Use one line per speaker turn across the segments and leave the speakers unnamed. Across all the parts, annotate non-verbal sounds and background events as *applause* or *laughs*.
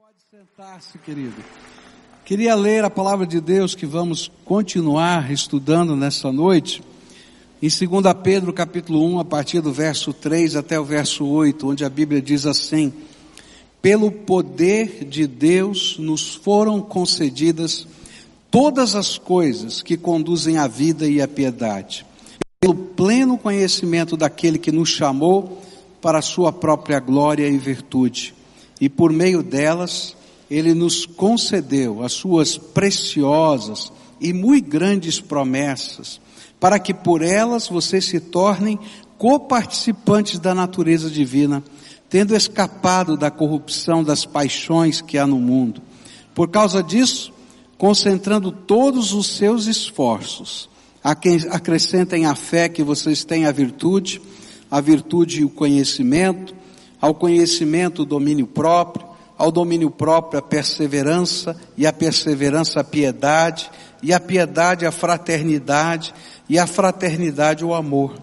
Pode sentar-se, querido. Queria ler a palavra de Deus que vamos continuar estudando nessa noite. Em 2 Pedro capítulo 1, a partir do verso 3 até o verso 8, onde a Bíblia diz assim: Pelo poder de Deus nos foram concedidas todas as coisas que conduzem à vida e à piedade, pelo pleno conhecimento daquele que nos chamou para a sua própria glória e virtude e por meio delas ele nos concedeu as suas preciosas e muito grandes promessas, para que por elas vocês se tornem coparticipantes da natureza divina, tendo escapado da corrupção das paixões que há no mundo. Por causa disso, concentrando todos os seus esforços, a quem acrescentem a fé que vocês têm a virtude, a virtude e o conhecimento, ao conhecimento o domínio próprio, ao domínio próprio a perseverança, e a perseverança a piedade, e a piedade a fraternidade, e a fraternidade o amor.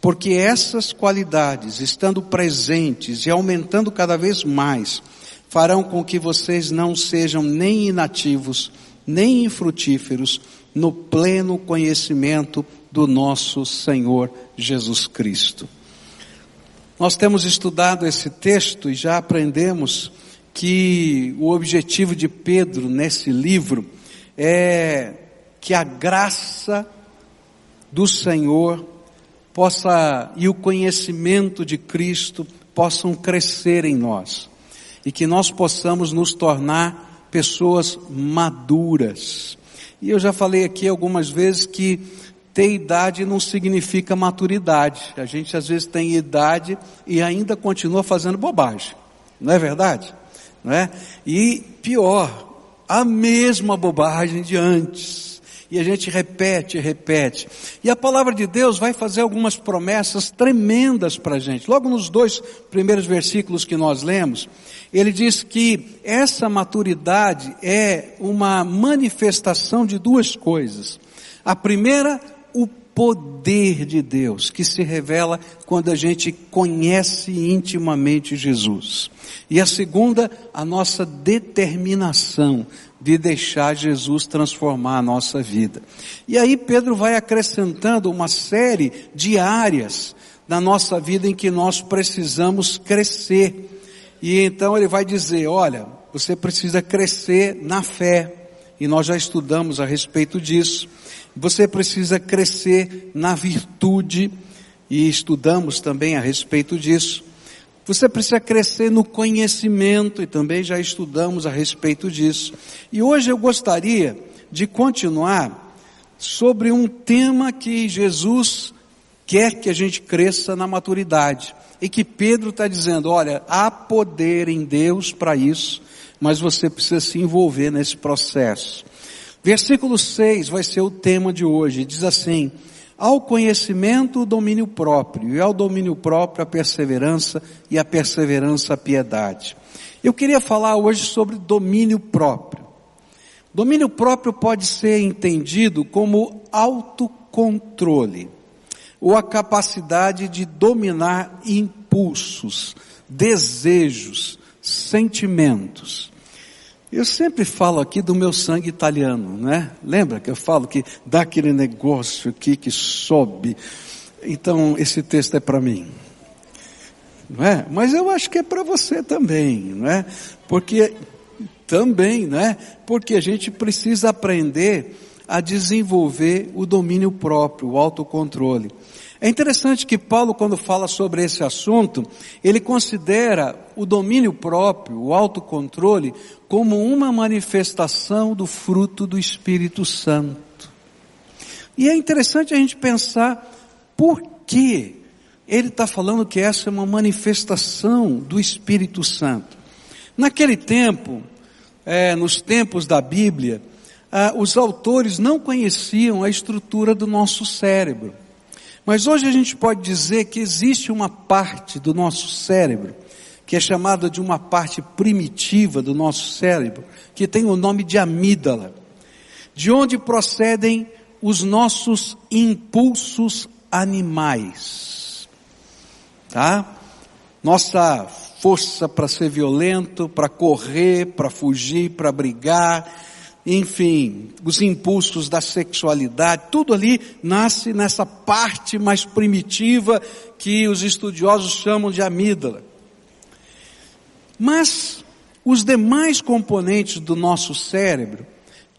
Porque essas qualidades, estando presentes e aumentando cada vez mais, farão com que vocês não sejam nem inativos, nem infrutíferos no pleno conhecimento do nosso Senhor Jesus Cristo. Nós temos estudado esse texto e já aprendemos que o objetivo de Pedro nesse livro é que a graça do Senhor possa e o conhecimento de Cristo possam crescer em nós e que nós possamos nos tornar pessoas maduras. E eu já falei aqui algumas vezes que ter idade não significa maturidade. A gente às vezes tem idade e ainda continua fazendo bobagem. Não é verdade? Não é? E pior, a mesma bobagem de antes. E a gente repete, repete. E a palavra de Deus vai fazer algumas promessas tremendas para a gente. Logo nos dois primeiros versículos que nós lemos, ele diz que essa maturidade é uma manifestação de duas coisas. A primeira poder de Deus que se revela quando a gente conhece intimamente Jesus. E a segunda, a nossa determinação de deixar Jesus transformar a nossa vida. E aí Pedro vai acrescentando uma série de áreas na nossa vida em que nós precisamos crescer. E então ele vai dizer, olha, você precisa crescer na fé. E nós já estudamos a respeito disso. Você precisa crescer na virtude, e estudamos também a respeito disso. Você precisa crescer no conhecimento, e também já estudamos a respeito disso. E hoje eu gostaria de continuar sobre um tema que Jesus quer que a gente cresça na maturidade. E que Pedro está dizendo, olha, há poder em Deus para isso, mas você precisa se envolver nesse processo. Versículo 6 vai ser o tema de hoje. Diz assim: Ao conhecimento o domínio próprio, e ao domínio próprio a perseverança, e a perseverança a piedade. Eu queria falar hoje sobre domínio próprio. Domínio próprio pode ser entendido como autocontrole, ou a capacidade de dominar impulsos, desejos, sentimentos. Eu sempre falo aqui do meu sangue italiano, né? Lembra que eu falo que dá aquele negócio aqui que sobe. Então, esse texto é para mim. Não é? Mas eu acho que é para você também, não é? Porque também, né? Porque a gente precisa aprender a desenvolver o domínio próprio, o autocontrole. É interessante que Paulo, quando fala sobre esse assunto, ele considera o domínio próprio, o autocontrole, como uma manifestação do fruto do Espírito Santo. E é interessante a gente pensar por que ele está falando que essa é uma manifestação do Espírito Santo. Naquele tempo, é, nos tempos da Bíblia, ah, os autores não conheciam a estrutura do nosso cérebro. Mas hoje a gente pode dizer que existe uma parte do nosso cérebro, que é chamada de uma parte primitiva do nosso cérebro, que tem o nome de amígdala, de onde procedem os nossos impulsos animais. Tá? Nossa força para ser violento, para correr, para fugir, para brigar, enfim, os impulsos da sexualidade, tudo ali nasce nessa parte mais primitiva que os estudiosos chamam de amígdala. Mas os demais componentes do nosso cérebro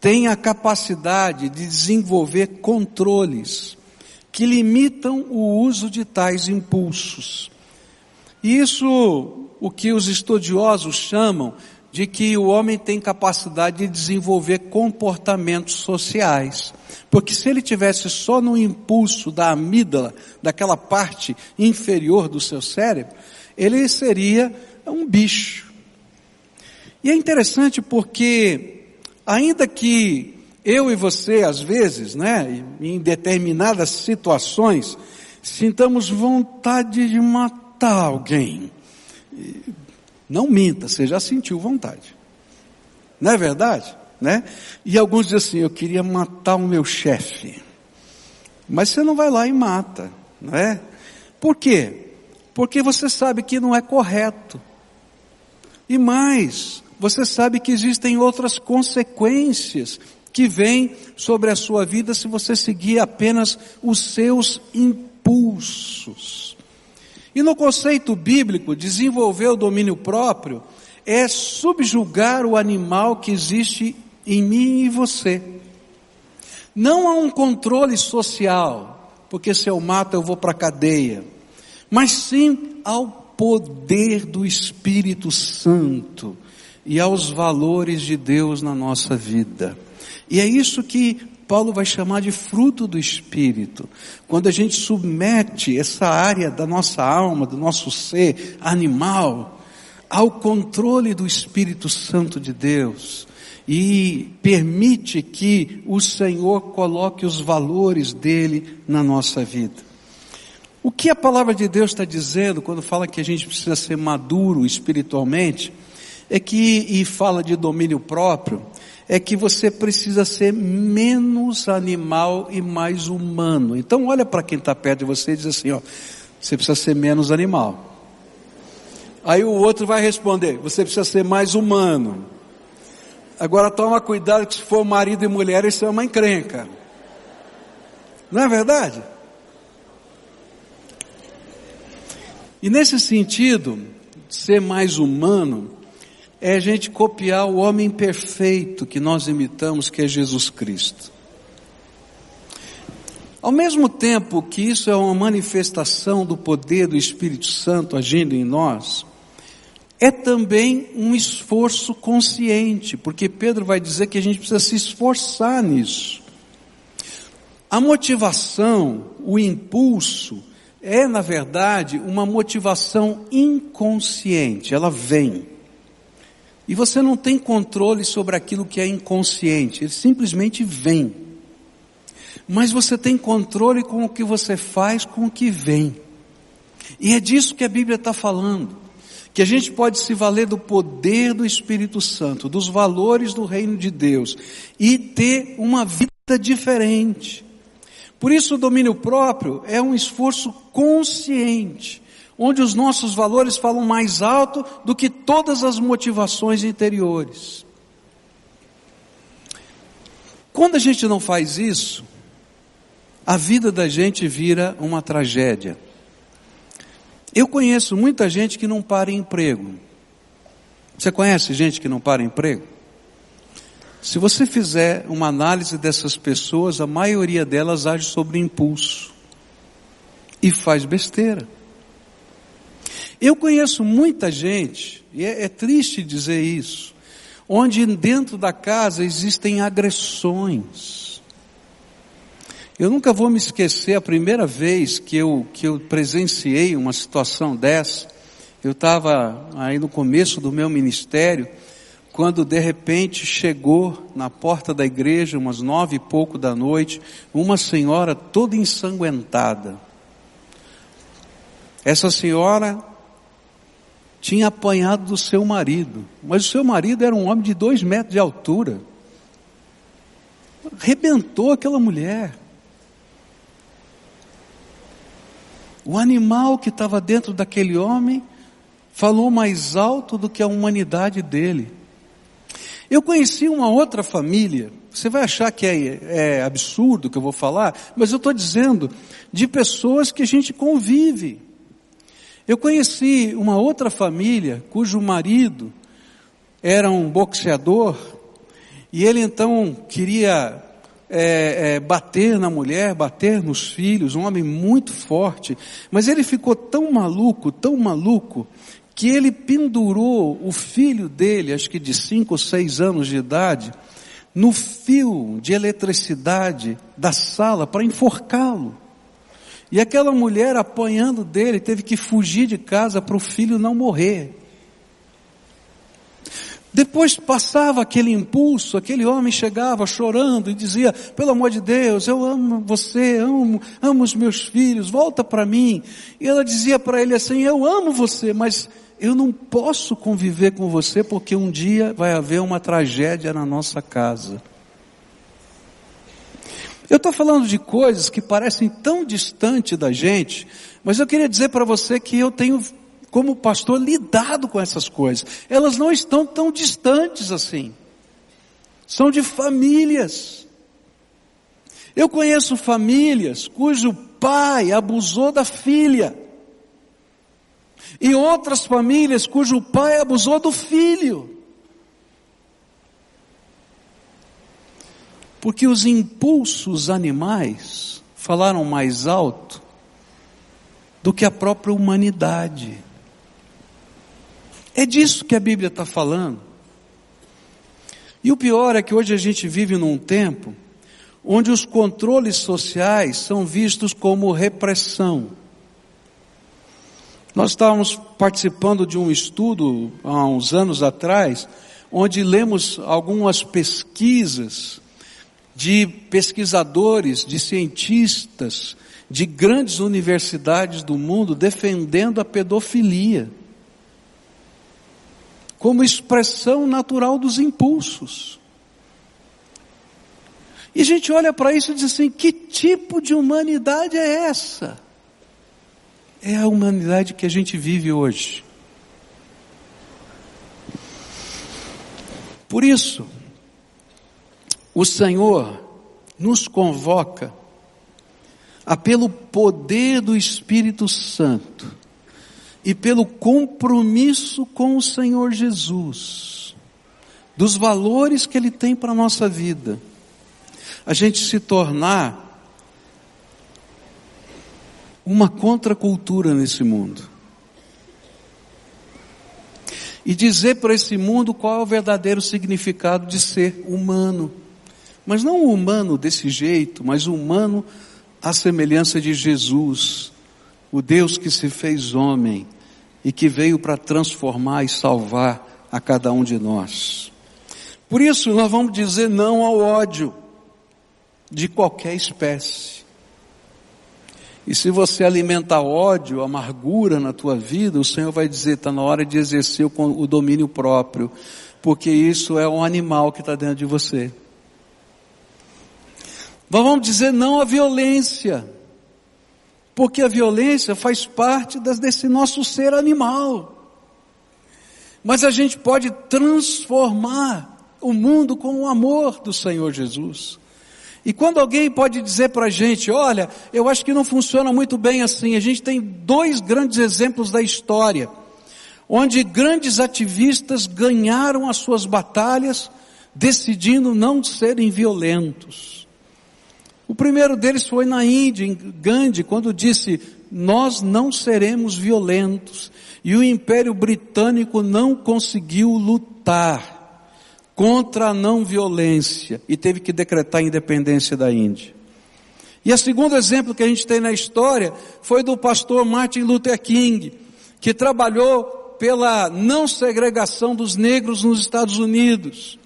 têm a capacidade de desenvolver controles que limitam o uso de tais impulsos. Isso, o que os estudiosos chamam de que o homem tem capacidade de desenvolver comportamentos sociais. Porque se ele tivesse só no impulso da amígdala, daquela parte inferior do seu cérebro, ele seria um bicho. E é interessante porque, ainda que eu e você, às vezes, né, em determinadas situações, sintamos vontade de matar alguém, não minta, você já sentiu vontade. Não é verdade? Né? E alguns dizem assim, eu queria matar o meu chefe. Mas você não vai lá e mata, não é? Por quê? Porque você sabe que não é correto. E mais, você sabe que existem outras consequências que vêm sobre a sua vida se você seguir apenas os seus impulsos. E no conceito bíblico, desenvolver o domínio próprio é subjugar o animal que existe em mim e você. Não há um controle social, porque se eu mato eu vou para a cadeia, mas sim ao poder do Espírito Santo e aos valores de Deus na nossa vida. E é isso que Paulo vai chamar de fruto do Espírito. Quando a gente submete essa área da nossa alma, do nosso ser animal, ao controle do Espírito Santo de Deus e permite que o Senhor coloque os valores dele na nossa vida. O que a palavra de Deus está dizendo quando fala que a gente precisa ser maduro espiritualmente, é que, e fala de domínio próprio, é que você precisa ser menos animal e mais humano. Então olha para quem está perto de você e diz assim, ó, você precisa ser menos animal. Aí o outro vai responder, você precisa ser mais humano. Agora toma cuidado que se for marido e mulher, isso é uma encrenca. Não é verdade? E nesse sentido, ser mais humano é a gente copiar o homem perfeito que nós imitamos, que é Jesus Cristo. Ao mesmo tempo que isso é uma manifestação do poder do Espírito Santo agindo em nós, é também um esforço consciente, porque Pedro vai dizer que a gente precisa se esforçar nisso. A motivação, o impulso, é na verdade uma motivação inconsciente, ela vem. E você não tem controle sobre aquilo que é inconsciente, ele simplesmente vem. Mas você tem controle com o que você faz com o que vem. E é disso que a Bíblia está falando. Que a gente pode se valer do poder do Espírito Santo, dos valores do reino de Deus e ter uma vida diferente. Por isso o domínio próprio é um esforço consciente onde os nossos valores falam mais alto do que todas as motivações interiores. Quando a gente não faz isso, a vida da gente vira uma tragédia. Eu conheço muita gente que não para em emprego. Você conhece gente que não para em emprego? Se você fizer uma análise dessas pessoas, a maioria delas age sobre impulso e faz besteira. Eu conheço muita gente, e é, é triste dizer isso, onde dentro da casa existem agressões. Eu nunca vou me esquecer a primeira vez que eu, que eu presenciei uma situação dessa. Eu estava aí no começo do meu ministério, quando de repente chegou na porta da igreja, umas nove e pouco da noite, uma senhora toda ensanguentada. Essa senhora tinha apanhado do seu marido, mas o seu marido era um homem de dois metros de altura. Rebentou aquela mulher. O animal que estava dentro daquele homem falou mais alto do que a humanidade dele. Eu conheci uma outra família, você vai achar que é, é absurdo o que eu vou falar, mas eu estou dizendo de pessoas que a gente convive. Eu conheci uma outra família cujo marido era um boxeador e ele então queria é, é, bater na mulher, bater nos filhos, um homem muito forte, mas ele ficou tão maluco, tão maluco, que ele pendurou o filho dele, acho que de cinco ou seis anos de idade, no fio de eletricidade da sala para enforcá-lo. E aquela mulher apanhando dele teve que fugir de casa para o filho não morrer. Depois passava aquele impulso, aquele homem chegava chorando e dizia: Pelo amor de Deus, eu amo você, amo, amo os meus filhos, volta para mim. E ela dizia para ele assim: Eu amo você, mas eu não posso conviver com você porque um dia vai haver uma tragédia na nossa casa. Eu estou falando de coisas que parecem tão distantes da gente, mas eu queria dizer para você que eu tenho, como pastor, lidado com essas coisas. Elas não estão tão distantes assim. São de famílias. Eu conheço famílias cujo pai abusou da filha. E outras famílias cujo pai abusou do filho. Porque os impulsos animais falaram mais alto do que a própria humanidade. É disso que a Bíblia está falando. E o pior é que hoje a gente vive num tempo onde os controles sociais são vistos como repressão. Nós estávamos participando de um estudo há uns anos atrás, onde lemos algumas pesquisas de pesquisadores, de cientistas, de grandes universidades do mundo defendendo a pedofilia como expressão natural dos impulsos. E a gente olha para isso e diz assim: que tipo de humanidade é essa? É a humanidade que a gente vive hoje. Por isso, o Senhor nos convoca a pelo poder do Espírito Santo e pelo compromisso com o Senhor Jesus, dos valores que Ele tem para a nossa vida, a gente se tornar uma contracultura nesse mundo. E dizer para esse mundo qual é o verdadeiro significado de ser humano. Mas não humano desse jeito, mas humano à semelhança de Jesus, o Deus que se fez homem e que veio para transformar e salvar a cada um de nós. Por isso nós vamos dizer não ao ódio de qualquer espécie. E se você alimenta ódio, amargura na tua vida, o Senhor vai dizer, está na hora de exercer o domínio próprio, porque isso é um animal que está dentro de você. Vamos dizer não à violência, porque a violência faz parte desse nosso ser animal. Mas a gente pode transformar o mundo com o amor do Senhor Jesus. E quando alguém pode dizer para a gente, olha, eu acho que não funciona muito bem assim, a gente tem dois grandes exemplos da história, onde grandes ativistas ganharam as suas batalhas decidindo não serem violentos. O primeiro deles foi na Índia, em Gandhi, quando disse, nós não seremos violentos. E o Império Britânico não conseguiu lutar contra a não violência e teve que decretar a independência da Índia. E o segundo exemplo que a gente tem na história foi do pastor Martin Luther King, que trabalhou pela não segregação dos negros nos Estados Unidos.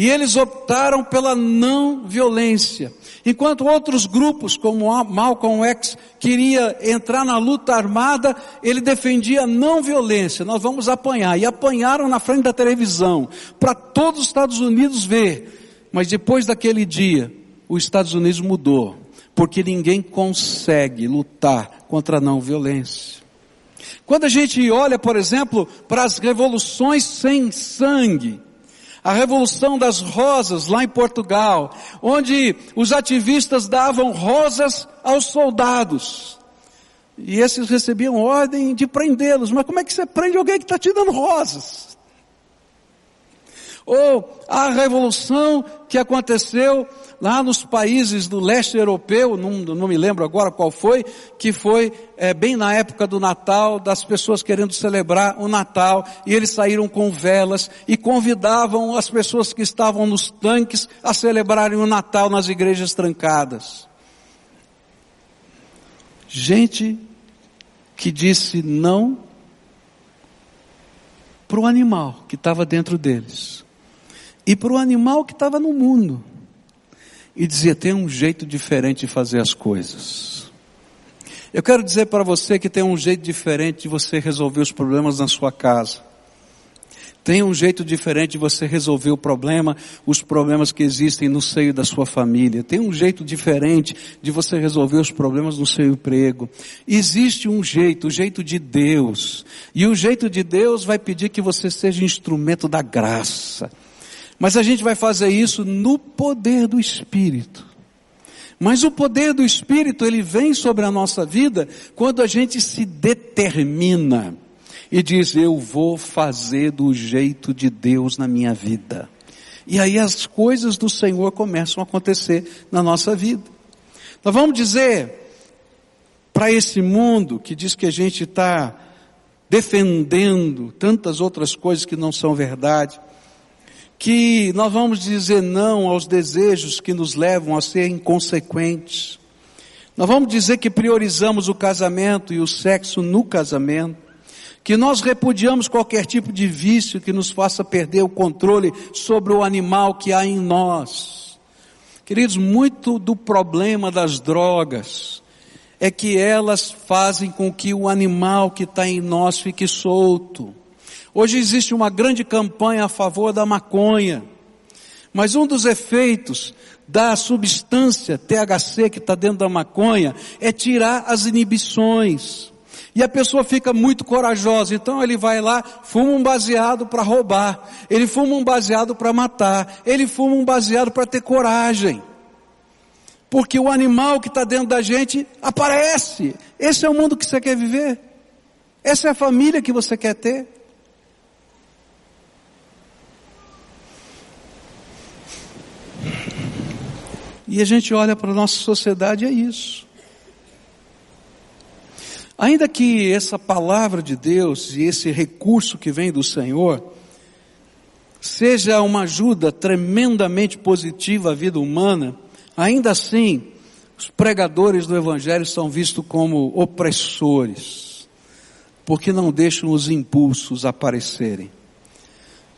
E eles optaram pela não violência. Enquanto outros grupos, como Malcolm X, queria entrar na luta armada, ele defendia não violência. Nós vamos apanhar. E apanharam na frente da televisão, para todos os Estados Unidos ver. Mas depois daquele dia, os Estados Unidos mudou. Porque ninguém consegue lutar contra a não violência. Quando a gente olha, por exemplo, para as revoluções sem sangue, a Revolução das Rosas lá em Portugal, onde os ativistas davam rosas aos soldados. E esses recebiam ordem de prendê-los. Mas como é que você prende alguém que está te dando rosas? Ou a revolução que aconteceu lá nos países do leste europeu, não, não me lembro agora qual foi, que foi é, bem na época do Natal, das pessoas querendo celebrar o Natal, e eles saíram com velas e convidavam as pessoas que estavam nos tanques a celebrarem o Natal nas igrejas trancadas. Gente que disse não para o animal que estava dentro deles e para o animal que estava no mundo e dizia: tem um jeito diferente de fazer as coisas. Eu quero dizer para você que tem um jeito diferente de você resolver os problemas na sua casa. Tem um jeito diferente de você resolver o problema, os problemas que existem no seio da sua família. Tem um jeito diferente de você resolver os problemas no seu emprego. Existe um jeito, o jeito de Deus. E o jeito de Deus vai pedir que você seja instrumento da graça. Mas a gente vai fazer isso no poder do Espírito. Mas o poder do Espírito, ele vem sobre a nossa vida quando a gente se determina e diz, eu vou fazer do jeito de Deus na minha vida. E aí as coisas do Senhor começam a acontecer na nossa vida. Nós vamos dizer para esse mundo que diz que a gente está defendendo tantas outras coisas que não são verdade, que nós vamos dizer não aos desejos que nos levam a ser inconsequentes. Nós vamos dizer que priorizamos o casamento e o sexo no casamento, que nós repudiamos qualquer tipo de vício que nos faça perder o controle sobre o animal que há em nós. Queridos, muito do problema das drogas é que elas fazem com que o animal que está em nós fique solto. Hoje existe uma grande campanha a favor da maconha. Mas um dos efeitos da substância THC que está dentro da maconha é tirar as inibições. E a pessoa fica muito corajosa, então ele vai lá, fuma um baseado para roubar, ele fuma um baseado para matar, ele fuma um baseado para ter coragem. Porque o animal que está dentro da gente aparece. Esse é o mundo que você quer viver. Essa é a família que você quer ter. E a gente olha para a nossa sociedade, é isso. Ainda que essa palavra de Deus e esse recurso que vem do Senhor seja uma ajuda tremendamente positiva à vida humana, ainda assim, os pregadores do Evangelho são vistos como opressores, porque não deixam os impulsos aparecerem.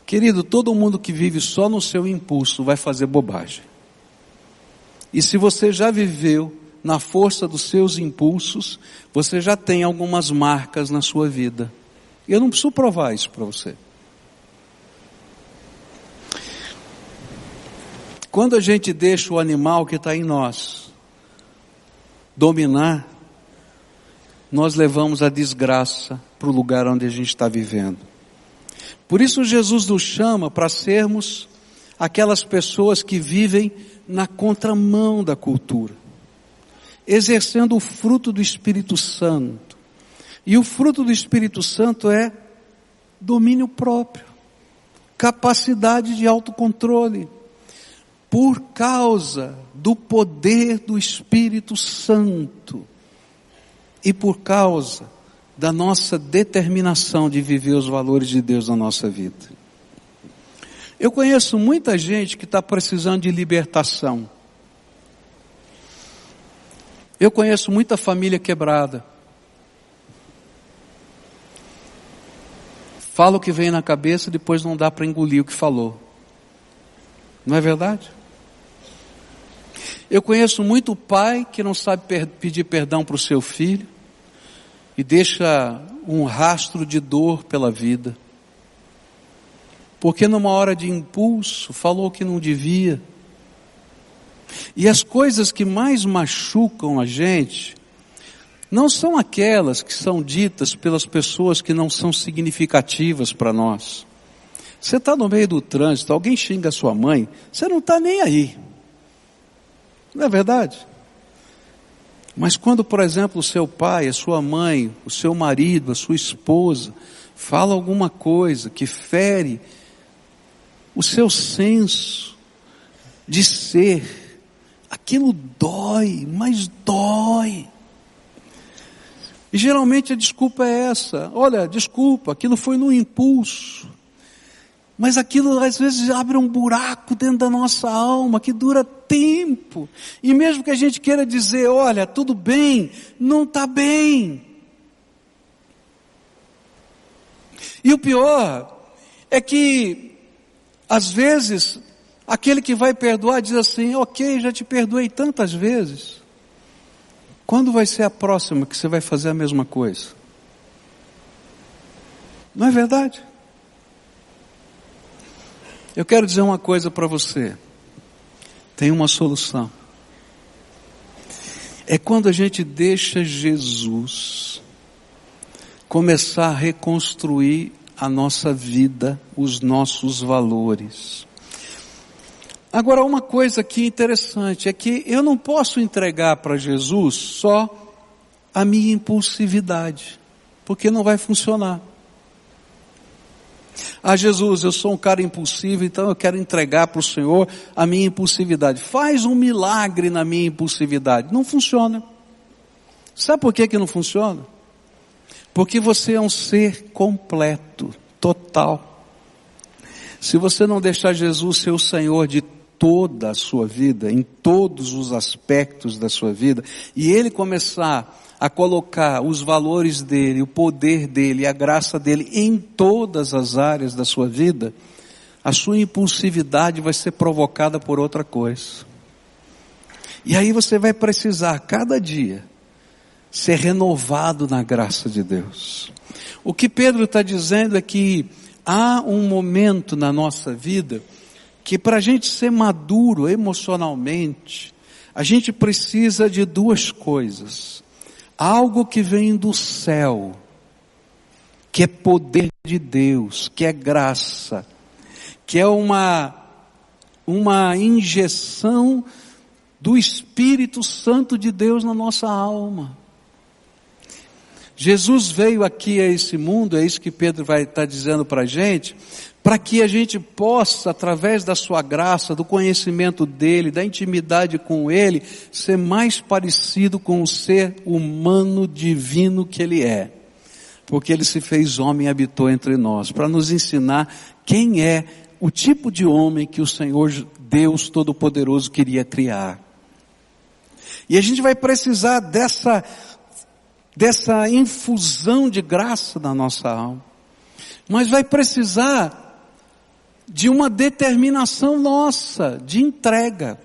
Querido, todo mundo que vive só no seu impulso vai fazer bobagem. E se você já viveu na força dos seus impulsos, você já tem algumas marcas na sua vida. Eu não preciso provar isso para você. Quando a gente deixa o animal que está em nós dominar, nós levamos a desgraça para o lugar onde a gente está vivendo. Por isso Jesus nos chama para sermos aquelas pessoas que vivem na contramão da cultura, exercendo o fruto do Espírito Santo. E o fruto do Espírito Santo é domínio próprio, capacidade de autocontrole, por causa do poder do Espírito Santo e por causa da nossa determinação de viver os valores de Deus na nossa vida. Eu conheço muita gente que está precisando de libertação. Eu conheço muita família quebrada. Fala o que vem na cabeça, depois não dá para engolir o que falou. Não é verdade? Eu conheço muito pai que não sabe per pedir perdão para o seu filho e deixa um rastro de dor pela vida porque numa hora de impulso falou que não devia. E as coisas que mais machucam a gente não são aquelas que são ditas pelas pessoas que não são significativas para nós. Você está no meio do trânsito, alguém xinga sua mãe, você não está nem aí. Não é verdade? Mas quando, por exemplo, o seu pai, a sua mãe, o seu marido, a sua esposa, fala alguma coisa que fere o seu senso de ser, aquilo dói, mas dói. E geralmente a desculpa é essa: olha, desculpa, aquilo foi no impulso. Mas aquilo às vezes abre um buraco dentro da nossa alma que dura tempo. E mesmo que a gente queira dizer, olha, tudo bem, não está bem. E o pior é que, às vezes, aquele que vai perdoar diz assim: ok, já te perdoei tantas vezes. Quando vai ser a próxima que você vai fazer a mesma coisa? Não é verdade? Eu quero dizer uma coisa para você. Tem uma solução. É quando a gente deixa Jesus começar a reconstruir a nossa vida, os nossos valores. Agora, uma coisa aqui interessante é que eu não posso entregar para Jesus só a minha impulsividade, porque não vai funcionar. Ah, Jesus, eu sou um cara impulsivo, então eu quero entregar para o Senhor a minha impulsividade. Faz um milagre na minha impulsividade. Não funciona. Sabe por que, que não funciona? Porque você é um ser completo, total. Se você não deixar Jesus ser o Senhor de toda a sua vida, em todos os aspectos da sua vida, e Ele começar a colocar os valores dele, o poder dele, a graça dele em todas as áreas da sua vida, a sua impulsividade vai ser provocada por outra coisa. E aí você vai precisar, cada dia, ser renovado na graça de Deus. O que Pedro está dizendo é que há um momento na nossa vida que para a gente ser maduro emocionalmente, a gente precisa de duas coisas. Algo que vem do céu, que é poder de Deus, que é graça, que é uma, uma injeção do Espírito Santo de Deus na nossa alma. Jesus veio aqui a esse mundo, é isso que Pedro vai estar dizendo para a gente, para que a gente possa, através da sua graça, do conhecimento dele, da intimidade com ele, ser mais parecido com o ser humano divino que ele é. Porque ele se fez homem e habitou entre nós, para nos ensinar quem é o tipo de homem que o Senhor Deus Todo-Poderoso queria criar. E a gente vai precisar dessa dessa infusão de graça na nossa alma. Mas vai precisar de uma determinação nossa, de entrega.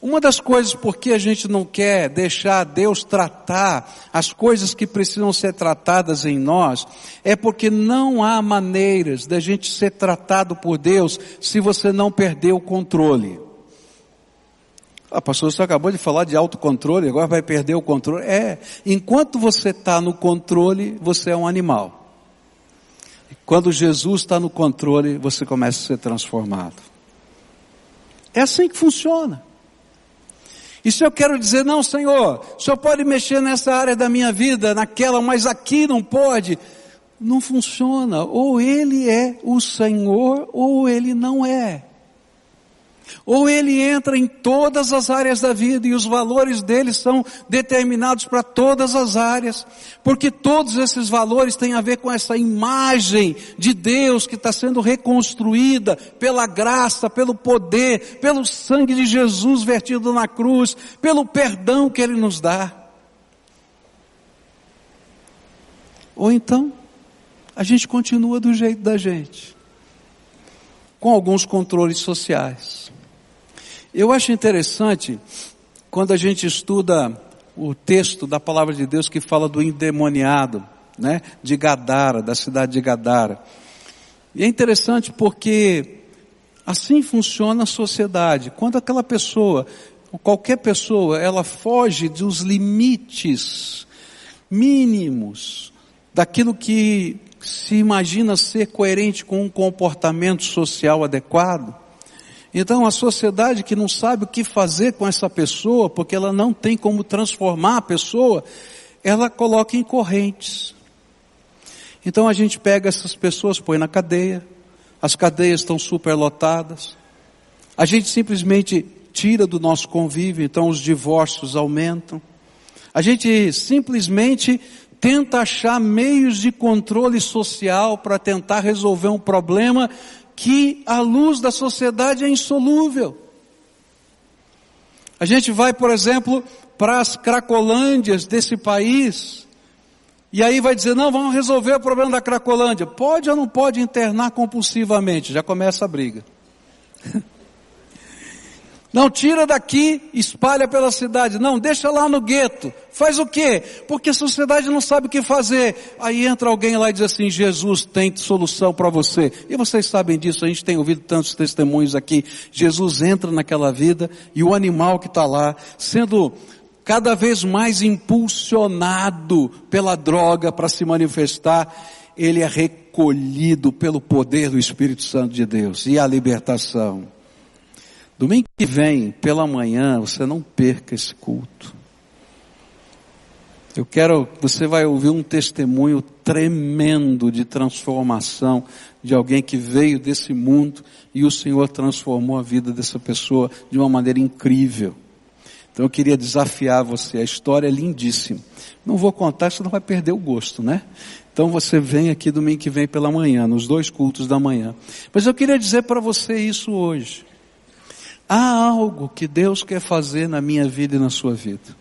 Uma das coisas por que a gente não quer deixar Deus tratar as coisas que precisam ser tratadas em nós, é porque não há maneiras da gente ser tratado por Deus se você não perder o controle. Ah, pastor, você acabou de falar de autocontrole, agora vai perder o controle. É, enquanto você está no controle, você é um animal. Quando Jesus está no controle, você começa a ser transformado. É assim que funciona. E se eu quero dizer, não, Senhor, Senhor pode mexer nessa área da minha vida, naquela, mas aqui não pode, não funciona. Ou Ele é o Senhor, ou Ele não é. Ou ele entra em todas as áreas da vida e os valores dele são determinados para todas as áreas, porque todos esses valores têm a ver com essa imagem de Deus que está sendo reconstruída pela graça, pelo poder, pelo sangue de Jesus vertido na cruz, pelo perdão que ele nos dá. Ou então, a gente continua do jeito da gente, com alguns controles sociais eu acho interessante quando a gente estuda o texto da palavra de Deus que fala do endemoniado, né, de Gadara, da cidade de Gadara. E é interessante porque assim funciona a sociedade. Quando aquela pessoa, qualquer pessoa, ela foge dos limites mínimos daquilo que se imagina ser coerente com um comportamento social adequado. Então a sociedade que não sabe o que fazer com essa pessoa, porque ela não tem como transformar a pessoa, ela coloca em correntes. Então a gente pega essas pessoas, põe na cadeia, as cadeias estão superlotadas, a gente simplesmente tira do nosso convívio, então os divórcios aumentam. A gente simplesmente tenta achar meios de controle social para tentar resolver um problema que, à luz da sociedade, é insolúvel. A gente vai, por exemplo, para as cracolândias desse país, e aí vai dizer, não, vamos resolver o problema da cracolândia. Pode ou não pode internar compulsivamente? Já começa a briga. *laughs* Não, tira daqui, espalha pela cidade. Não, deixa lá no gueto. Faz o quê? Porque a sociedade não sabe o que fazer. Aí entra alguém lá e diz assim, Jesus tem solução para você. E vocês sabem disso, a gente tem ouvido tantos testemunhos aqui. Jesus entra naquela vida e o animal que está lá, sendo cada vez mais impulsionado pela droga para se manifestar, ele é recolhido pelo poder do Espírito Santo de Deus e a libertação. Domingo que vem, pela manhã, você não perca esse culto. Eu quero, você vai ouvir um testemunho tremendo de transformação de alguém que veio desse mundo e o Senhor transformou a vida dessa pessoa de uma maneira incrível. Então eu queria desafiar você, a história é lindíssima. Não vou contar, senão vai perder o gosto, né? Então você vem aqui domingo que vem pela manhã, nos dois cultos da manhã. Mas eu queria dizer para você isso hoje. Há algo que Deus quer fazer na minha vida e na sua vida.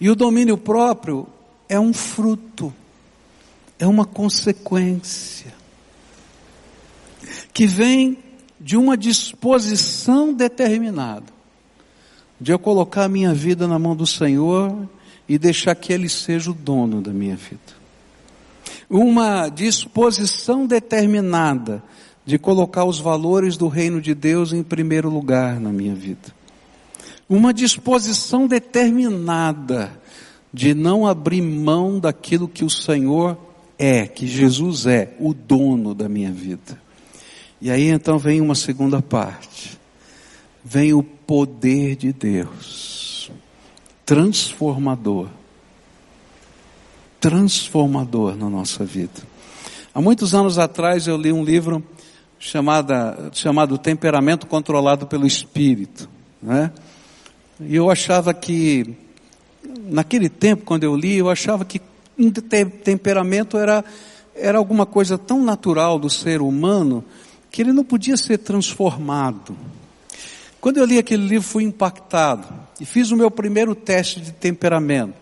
E o domínio próprio é um fruto, é uma consequência, que vem de uma disposição determinada, de eu colocar a minha vida na mão do Senhor e deixar que Ele seja o dono da minha vida. Uma disposição determinada de colocar os valores do reino de Deus em primeiro lugar na minha vida. Uma disposição determinada de não abrir mão daquilo que o Senhor é, que Jesus é, o dono da minha vida. E aí então vem uma segunda parte. Vem o poder de Deus, transformador. Transformador na nossa vida. Há muitos anos atrás eu li um livro chamada, chamado temperamento controlado pelo espírito, né? E eu achava que, naquele tempo, quando eu li, eu achava que um temperamento era, era alguma coisa tão natural do ser humano que ele não podia ser transformado. Quando eu li aquele livro, fui impactado e fiz o meu primeiro teste de temperamento.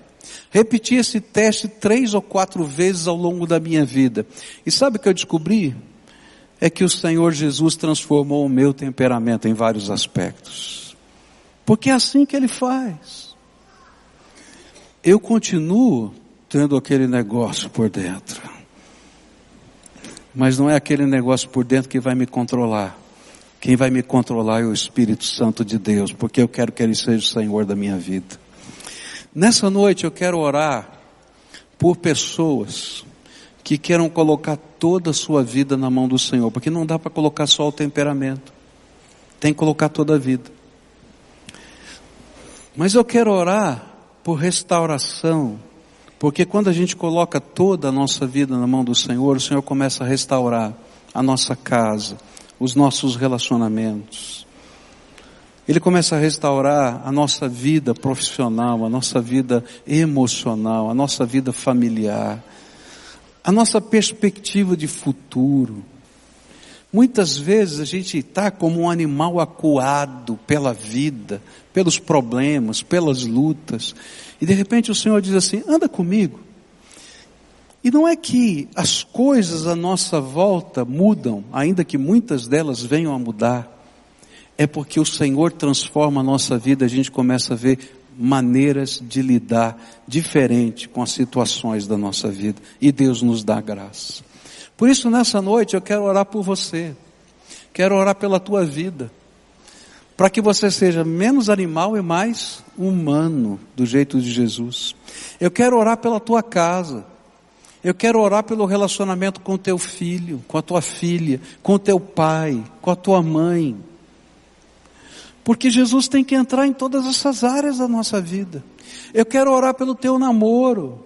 Repeti esse teste três ou quatro vezes ao longo da minha vida. E sabe o que eu descobri? É que o Senhor Jesus transformou o meu temperamento em vários aspectos. Porque é assim que Ele faz. Eu continuo tendo aquele negócio por dentro. Mas não é aquele negócio por dentro que vai me controlar. Quem vai me controlar é o Espírito Santo de Deus, porque eu quero que Ele seja o Senhor da minha vida. Nessa noite eu quero orar por pessoas que queiram colocar toda a sua vida na mão do Senhor, porque não dá para colocar só o temperamento, tem que colocar toda a vida. Mas eu quero orar por restauração, porque quando a gente coloca toda a nossa vida na mão do Senhor, o Senhor começa a restaurar a nossa casa, os nossos relacionamentos. Ele começa a restaurar a nossa vida profissional, a nossa vida emocional, a nossa vida familiar a nossa perspectiva de futuro. Muitas vezes a gente está como um animal acuado pela vida, pelos problemas, pelas lutas, e de repente o Senhor diz assim: anda comigo. E não é que as coisas à nossa volta mudam, ainda que muitas delas venham a mudar, é porque o Senhor transforma a nossa vida, a gente começa a ver maneiras de lidar diferente com as situações da nossa vida. E Deus nos dá graça. Por isso, nessa noite, eu quero orar por você. Quero orar pela tua vida. para que você seja menos animal e mais humano, do jeito de Jesus. Eu quero orar pela tua casa. Eu quero orar pelo relacionamento com teu filho, com a tua filha, com teu pai, com a tua mãe. Porque Jesus tem que entrar em todas essas áreas da nossa vida. Eu quero orar pelo teu namoro.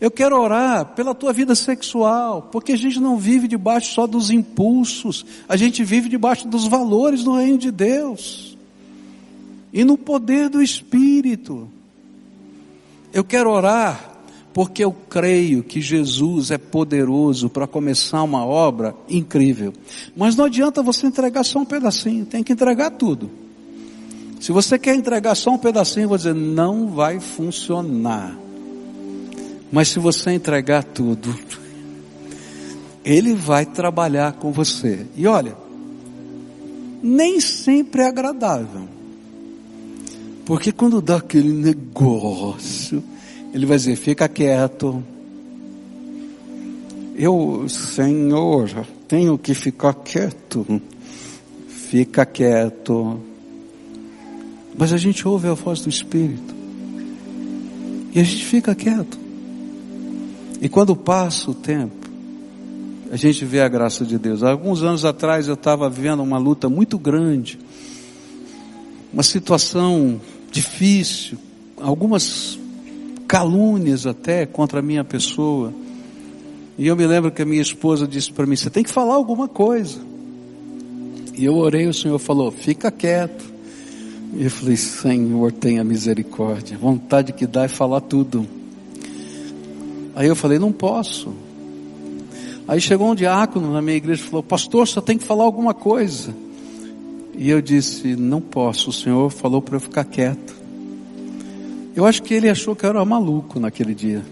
Eu quero orar pela tua vida sexual, porque a gente não vive debaixo só dos impulsos, a gente vive debaixo dos valores do reino de Deus. E no poder do Espírito. Eu quero orar porque eu creio que Jesus é poderoso para começar uma obra incrível. Mas não adianta você entregar só um pedacinho, tem que entregar tudo. Se você quer entregar só um pedacinho, vou dizer, não vai funcionar. Mas se você entregar tudo, *laughs* Ele vai trabalhar com você. E olha, nem sempre é agradável. Porque quando dá aquele negócio, ele vai dizer: fica quieto. Eu, Senhor, tenho que ficar quieto. Fica quieto. Mas a gente ouve a voz do Espírito. E a gente fica quieto. E quando passa o tempo, a gente vê a graça de Deus. Alguns anos atrás eu estava vivendo uma luta muito grande, uma situação difícil, algumas calúnias até contra a minha pessoa. E eu me lembro que a minha esposa disse para mim: Você tem que falar alguma coisa. E eu orei, o Senhor falou: Fica quieto. E eu falei: Senhor, tenha misericórdia. Vontade que dá é falar tudo. Aí eu falei: Não posso. Aí chegou um diácono na minha igreja e falou: Pastor, você tem que falar alguma coisa. E eu disse: Não posso. O Senhor falou para eu ficar quieto. Eu acho que ele achou que eu era maluco naquele dia.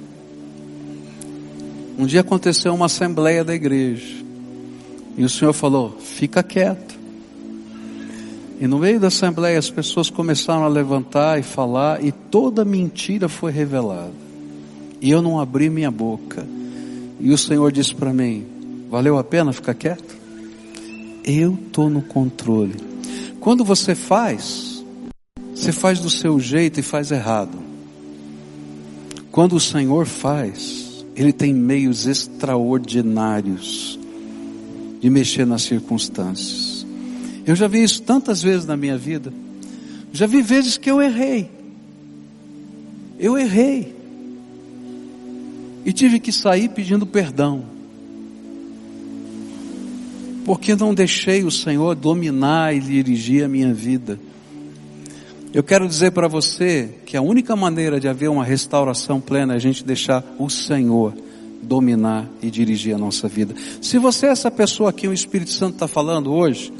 Um dia aconteceu uma assembleia da igreja. E o Senhor falou: fica quieto. E no meio da assembleia as pessoas começaram a levantar e falar, e toda mentira foi revelada. E eu não abri minha boca. E o Senhor disse para mim: valeu a pena ficar quieto? Eu estou no controle. Quando você faz, você faz do seu jeito e faz errado. Quando o Senhor faz, Ele tem meios extraordinários de mexer nas circunstâncias. Eu já vi isso tantas vezes na minha vida. Já vi vezes que eu errei. Eu errei. E tive que sair pedindo perdão. Porque não deixei o Senhor dominar e dirigir a minha vida. Eu quero dizer para você que a única maneira de haver uma restauração plena é a gente deixar o Senhor dominar e dirigir a nossa vida. Se você é essa pessoa aqui, o Espírito Santo está falando hoje,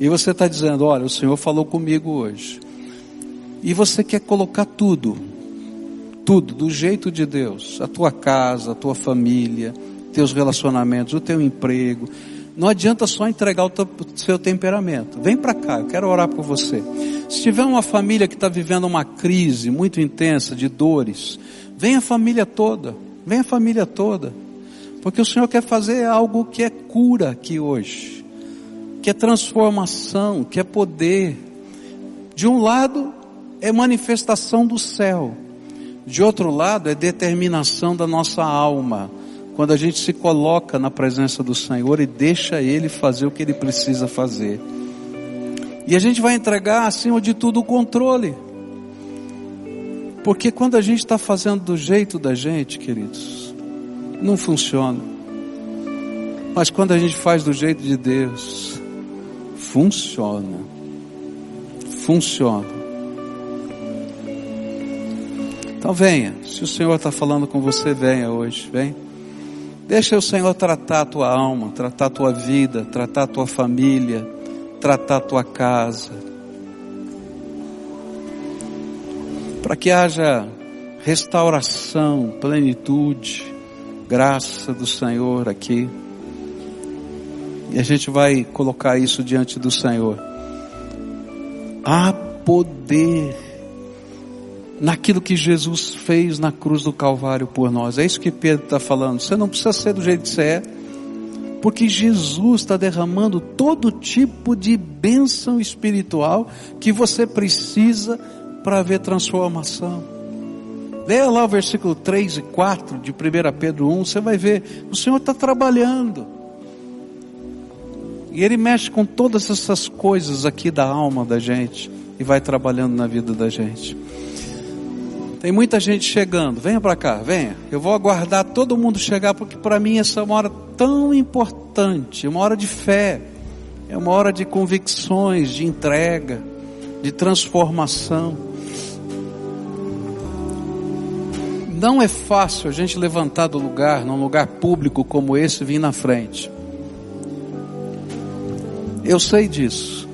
e você está dizendo, olha, o Senhor falou comigo hoje, e você quer colocar tudo, tudo, do jeito de Deus, a tua casa, a tua família, teus relacionamentos, o teu emprego, não adianta só entregar o seu temperamento. Vem para cá, eu quero orar por você. Se tiver uma família que está vivendo uma crise muito intensa de dores, vem a família toda, vem a família toda. Porque o Senhor quer fazer algo que é cura aqui hoje, que é transformação, que é poder. De um lado é manifestação do céu, de outro lado é determinação da nossa alma quando a gente se coloca na presença do Senhor e deixa Ele fazer o que Ele precisa fazer. E a gente vai entregar, acima de tudo, o controle. Porque quando a gente está fazendo do jeito da gente, queridos, não funciona. Mas quando a gente faz do jeito de Deus, funciona. Funciona. Então venha. Se o Senhor está falando com você, venha hoje. Vem. Deixa o Senhor tratar a tua alma, tratar a tua vida, tratar a tua família, tratar a tua casa. Para que haja restauração, plenitude, graça do Senhor aqui. E a gente vai colocar isso diante do Senhor. Há poder naquilo que Jesus fez na cruz do Calvário por nós. É isso que Pedro está falando. Você não precisa ser do jeito que você é. porque Jesus está derramando todo tipo de bênção espiritual que você precisa para ver transformação. Leia lá o versículo 3 e 4 de 1 Pedro 1, você vai ver, o Senhor está trabalhando. E Ele mexe com todas essas coisas aqui da alma da gente e vai trabalhando na vida da gente. Tem muita gente chegando, venha para cá, venha. Eu vou aguardar todo mundo chegar, porque para mim essa é uma hora tão importante, uma hora de fé, é uma hora de convicções, de entrega, de transformação. Não é fácil a gente levantar do lugar, num lugar público como esse, vir na frente. Eu sei disso.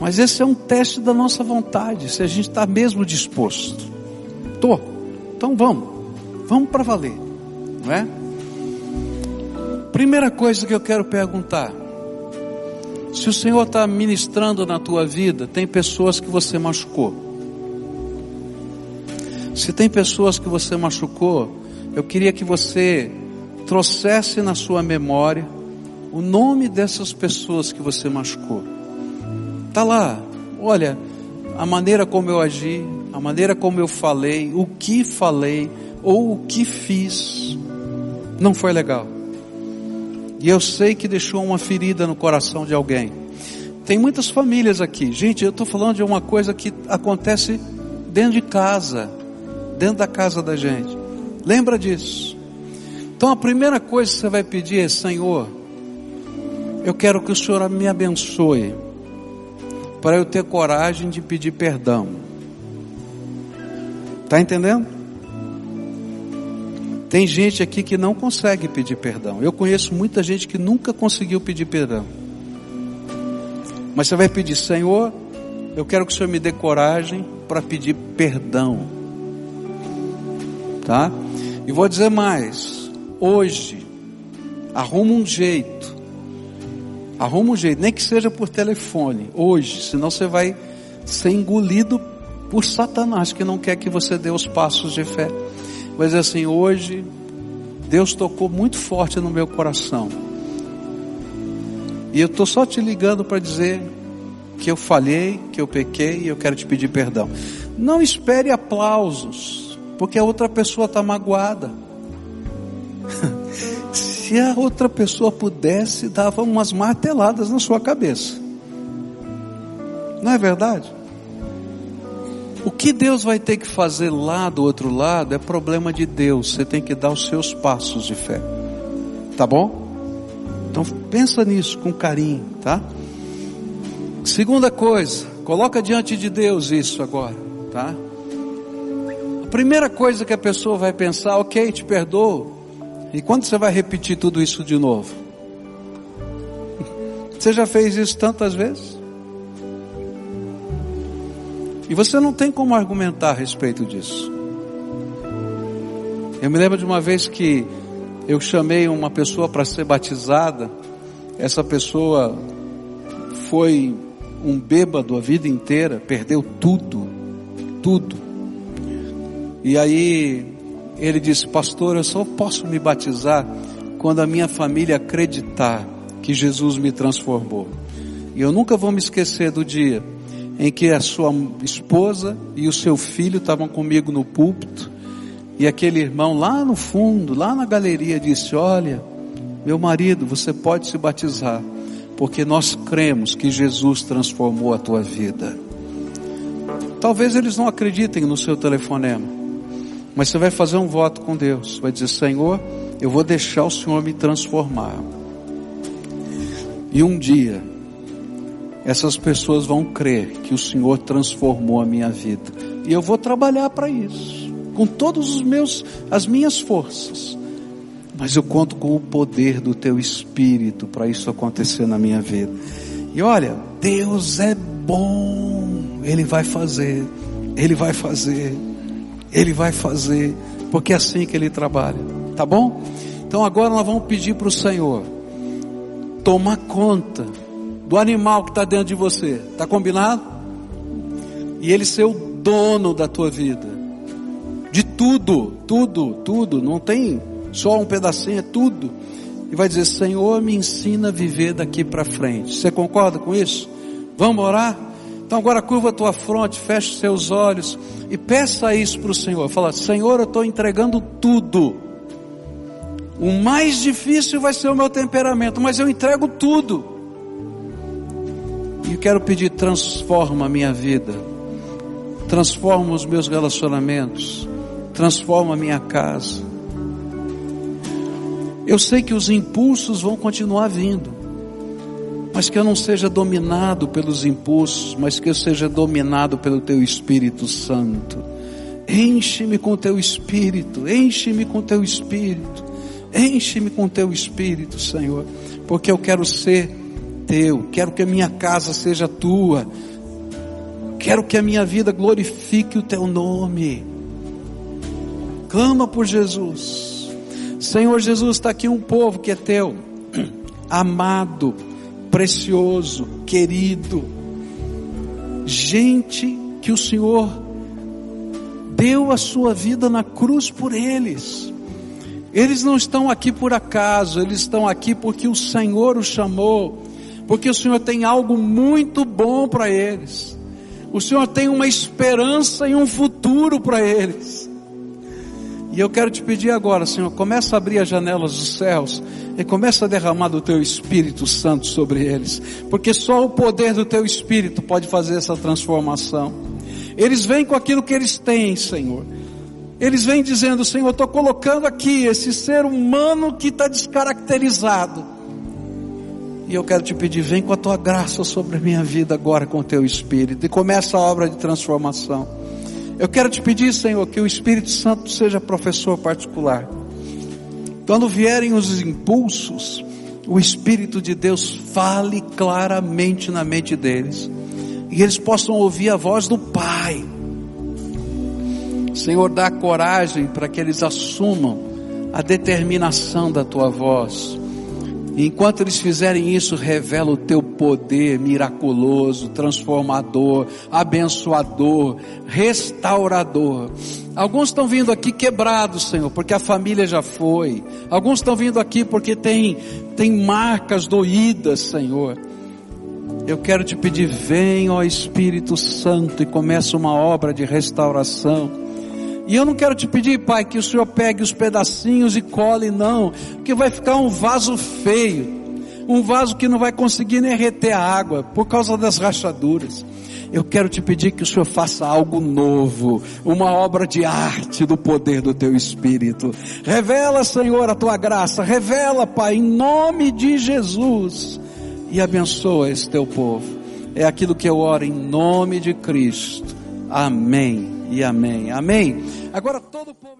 Mas esse é um teste da nossa vontade, se a gente está mesmo disposto. Tô. Então vamos. Vamos para valer. Não é? Primeira coisa que eu quero perguntar. Se o Senhor está ministrando na tua vida, tem pessoas que você machucou. Se tem pessoas que você machucou, eu queria que você trouxesse na sua memória o nome dessas pessoas que você machucou. Tá lá. Olha, a maneira como eu agi, a maneira como eu falei, o que falei ou o que fiz não foi legal. E eu sei que deixou uma ferida no coração de alguém. Tem muitas famílias aqui. Gente, eu estou falando de uma coisa que acontece dentro de casa, dentro da casa da gente. Lembra disso. Então a primeira coisa que você vai pedir é: Senhor, eu quero que o Senhor me abençoe, para eu ter coragem de pedir perdão. Está entendendo? Tem gente aqui que não consegue pedir perdão. Eu conheço muita gente que nunca conseguiu pedir perdão. Mas você vai pedir, Senhor, eu quero que o Senhor me dê coragem para pedir perdão. Tá? E vou dizer mais. Hoje, arruma um jeito Arruma um jeito, nem que seja por telefone, hoje, senão você vai ser engolido por Satanás, que não quer que você dê os passos de fé. Mas assim, hoje, Deus tocou muito forte no meu coração. E eu estou só te ligando para dizer que eu falhei, que eu pequei e eu quero te pedir perdão. Não espere aplausos, porque a outra pessoa está magoada. *laughs* Se a outra pessoa pudesse, dava umas marteladas na sua cabeça. Não é verdade? O que Deus vai ter que fazer lá do outro lado é problema de Deus. Você tem que dar os seus passos de fé. Tá bom? Então pensa nisso com carinho, tá? Segunda coisa, coloca diante de Deus isso agora, tá? A primeira coisa que a pessoa vai pensar, ok, te perdoo, e quando você vai repetir tudo isso de novo? *laughs* Você já fez isso tantas vezes? E você não tem como argumentar a respeito disso. Eu me lembro de uma vez que eu chamei uma pessoa para ser batizada. Essa pessoa foi um bêbado a vida inteira, perdeu tudo, tudo. E aí ele disse: Pastor, eu só posso me batizar quando a minha família acreditar que Jesus me transformou. E eu nunca vou me esquecer do dia em que a sua esposa e o seu filho estavam comigo no púlpito e aquele irmão lá no fundo, lá na galeria, disse: Olha, meu marido, você pode se batizar, porque nós cremos que Jesus transformou a tua vida. Talvez eles não acreditem no seu telefonema, mas você vai fazer um voto com Deus. Vai dizer: Senhor, eu vou deixar o Senhor me transformar. E um dia, essas pessoas vão crer que o Senhor transformou a minha vida. E eu vou trabalhar para isso, com todos os meus, as minhas forças. Mas eu conto com o poder do teu espírito para isso acontecer na minha vida. E olha, Deus é bom. Ele vai fazer. Ele vai fazer. Ele vai fazer, porque é assim que Ele trabalha, tá bom? Então agora nós vamos pedir para o Senhor tomar conta do animal que está dentro de você, tá combinado? E Ele ser o dono da tua vida, de tudo, tudo, tudo, não tem só um pedacinho, é tudo. e vai dizer: Senhor, me ensina a viver daqui para frente. Você concorda com isso? Vamos orar? Então agora curva a tua fronte, feche os seus olhos e peça isso para o Senhor. Fala, Senhor, eu estou entregando tudo. O mais difícil vai ser o meu temperamento, mas eu entrego tudo. E quero pedir, transforma a minha vida, transforma os meus relacionamentos, transforma a minha casa. Eu sei que os impulsos vão continuar vindo mas que eu não seja dominado pelos impulsos, mas que eu seja dominado pelo Teu Espírito Santo. Enche-me com Teu Espírito, enche-me com Teu Espírito, enche-me com Teu Espírito, Senhor, porque eu quero ser Teu, quero que a minha casa seja Tua, quero que a minha vida glorifique o Teu nome. Clama por Jesus. Senhor Jesus, está aqui um povo que é Teu, *clears throat* amado, precioso, querido, gente que o Senhor deu a sua vida na cruz por eles. Eles não estão aqui por acaso, eles estão aqui porque o Senhor os chamou, porque o Senhor tem algo muito bom para eles. O Senhor tem uma esperança e um futuro para eles. E eu quero te pedir agora, Senhor, começa a abrir as janelas dos céus e começa a derramar do teu Espírito Santo sobre eles, porque só o poder do teu Espírito pode fazer essa transformação. Eles vêm com aquilo que eles têm, Senhor. Eles vêm dizendo, Senhor, estou colocando aqui esse ser humano que está descaracterizado. E eu quero te pedir, vem com a tua graça sobre a minha vida agora com o teu Espírito e começa a obra de transformação. Eu quero te pedir, Senhor, que o Espírito Santo seja professor particular. Quando vierem os impulsos, o Espírito de Deus fale claramente na mente deles. E eles possam ouvir a voz do Pai. Senhor, dá coragem para que eles assumam a determinação da tua voz enquanto eles fizerem isso, revela o teu poder miraculoso, transformador, abençoador, restaurador. Alguns estão vindo aqui quebrados, Senhor, porque a família já foi. Alguns estão vindo aqui porque tem, tem marcas doídas, Senhor. Eu quero te pedir, vem, ó Espírito Santo, e começa uma obra de restauração e eu não quero te pedir, Pai, que o Senhor pegue os pedacinhos e cole, não, porque vai ficar um vaso feio, um vaso que não vai conseguir nem reter a água por causa das rachaduras. Eu quero te pedir que o Senhor faça algo novo, uma obra de arte do poder do teu Espírito. Revela, Senhor, a tua graça, revela, Pai, em nome de Jesus, e abençoa esse teu povo. É aquilo que eu oro em nome de Cristo. Amém e amém. Amém. Agora todo o povo